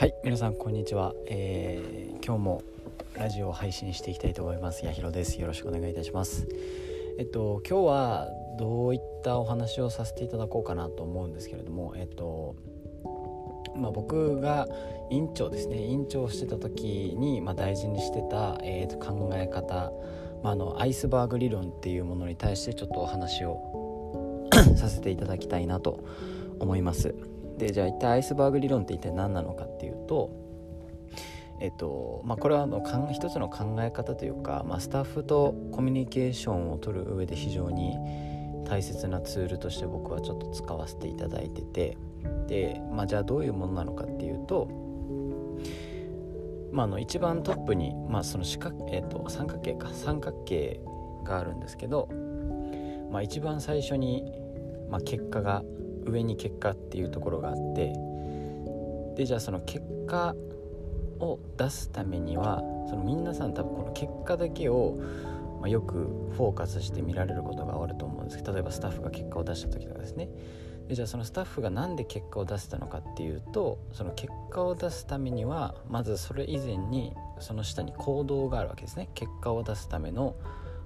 はい皆さんこんにちは、えー、今日もラジオを配信していきたいと思います。やひろです。よろしくお願いいたします。えっと今日はどういったお話をさせていただこうかなと思うんですけれどもえっとまあ、僕が院長ですね。院長をしてた時に、まあ、大事にしてた、えー、と考え方、まあ、あのアイスバーグ理論っていうものに対してちょっとお話を させていただきたいなと思います。でじゃあ一体アイスバーグ理論って一体何なのかっていうとえっとまあ、これはあの一つの考え方というか、まあ、スタッフとコミュニケーションを取る上で非常に大切なツールとして僕はちょっと使わせていただいててで、まあ、じゃあどういうものなのかっていうと、まあ、の一番トップに、まあ、その四角、えっと、三角形か三角形があるんですけど、まあ、一番最初に、ま、結果が上に結果っていうところがあってでじゃあその結果を出すためにはその皆さん多分この結果だけを、まあ、よくフォーカスして見られることがあると思うんですけど例えばスタッフが結果を出した時とかですね。でじゃあそのスタッフが何で結果を出せたのかっていうとその結果を出すためにはまずそれ以前にその下に行動があるわけですね。結果を出すための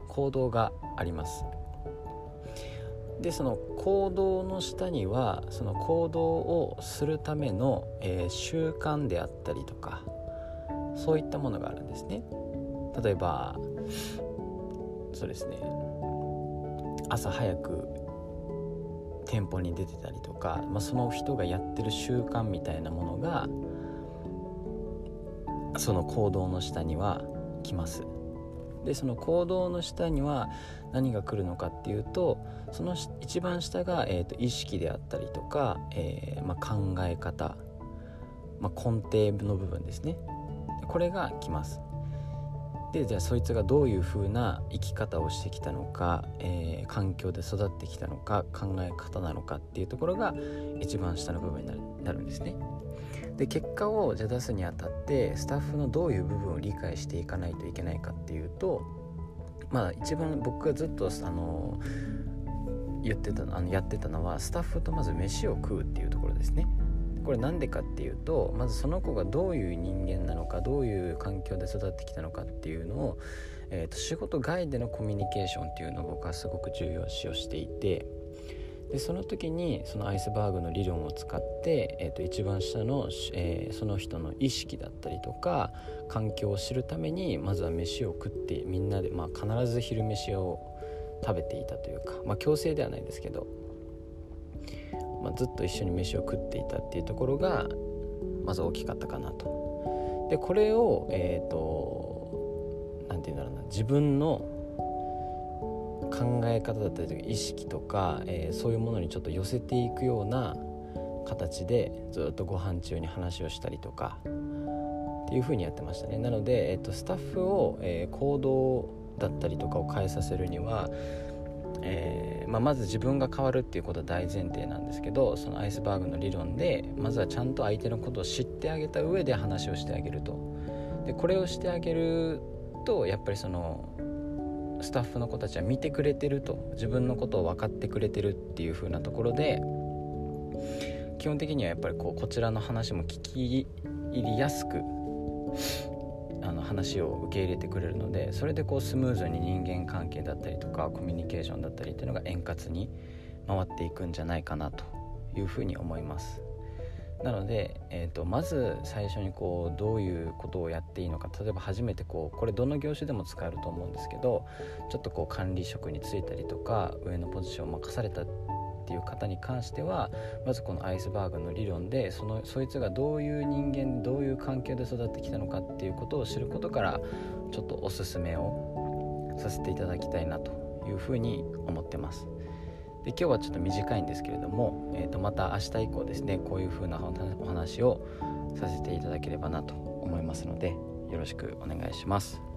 行動があります。でその行動の下にはその行動をするための、えー、習慣であったりとかそういったものがあるんですね。例えばそうですね。朝早く店舗に出てたりとか、まあ、その人がやってる習慣みたいなものがその行動の下には来ます。でその行動の下には何が来るのかっていうとその一番下が、えーと、意識であったりとか、えー、まあ、考え方、まあ、根底の部分ですね。これが来ます。でじゃあそいつがどういう風な生き方をしてきたのか、えー、環境で育ってきたのか考え方なのかっていうところが一番下の部分になるんですね。で結果をじゃ出すにあたってスタッフのどういう部分を理解していかないといけないかっていうとまあ一番僕がずっとあの言ってたあのやってたのはスタッフとまず飯を食うっていうところですね。これなんでかっていうとまずその子がどういう人間なのかどういう環境で育ってきたのかっていうのを、えーと仕事外でのコミュニケーションっていうのを僕はすごく重要視をしていてでその時にそのアイスバーグの理論を使って、えー、と一番下の、えー、その人の意識だったりとか環境を知るためにまずは飯を食ってみんなで、まあ、必ず昼飯を食べていたというか、まあ、強制ではないですけど、まあ、ずっと一緒に飯を食っていたっていうところがまず大きかったかなと。でこれをえ、ー、と何て言うんだろうな自分の考え方だったりとか意識とか、えー、そういうものにちょっと寄せていくような形でずっとご飯中に話をしたりとかっていう風にやってましたね。なので、えーと、スタッフを、えー、行動だったりとかを変えさせるには、えー、まあ、まず自分が変わるっていうことは大前提なんですけどそのアイスバーグの理論でまずはちゃんと相手のことを知ってあげた上で話をしてあげると。でこれをしてあげるとやっぱりそのスタッフの子たちは見てくれてると自分のことを分かってくれてるっていう風なところで基本的にはやっぱりこうこちらの話も聞き入りやすくあの話を受け入れてくれるのでそれでこうスムーズに人間関係だったりとかコミュニケーションだったりっていうのが円滑に回っていくんじゃないかなというふうに思います。なので、えーと、まず最初にこうどういうことをやっていいのか例えば初めてこうこれどの業種でも使えると思うんですけどちょっとこう管理職に就いたりとか上のポジションを任されたっていう方に関してはまずこのアイスバーグの理論でそのそいつがどういう人間どういう環境で育ってきたのかっていうことを知ることからちょっとおすすめをさせていただきたいなというふうに思ってます。で今日はちょっと短いんですけれども、えー、とまた明日以降ですねこういう風なお話をさせていただければなと思いますのでよろしくお願いします。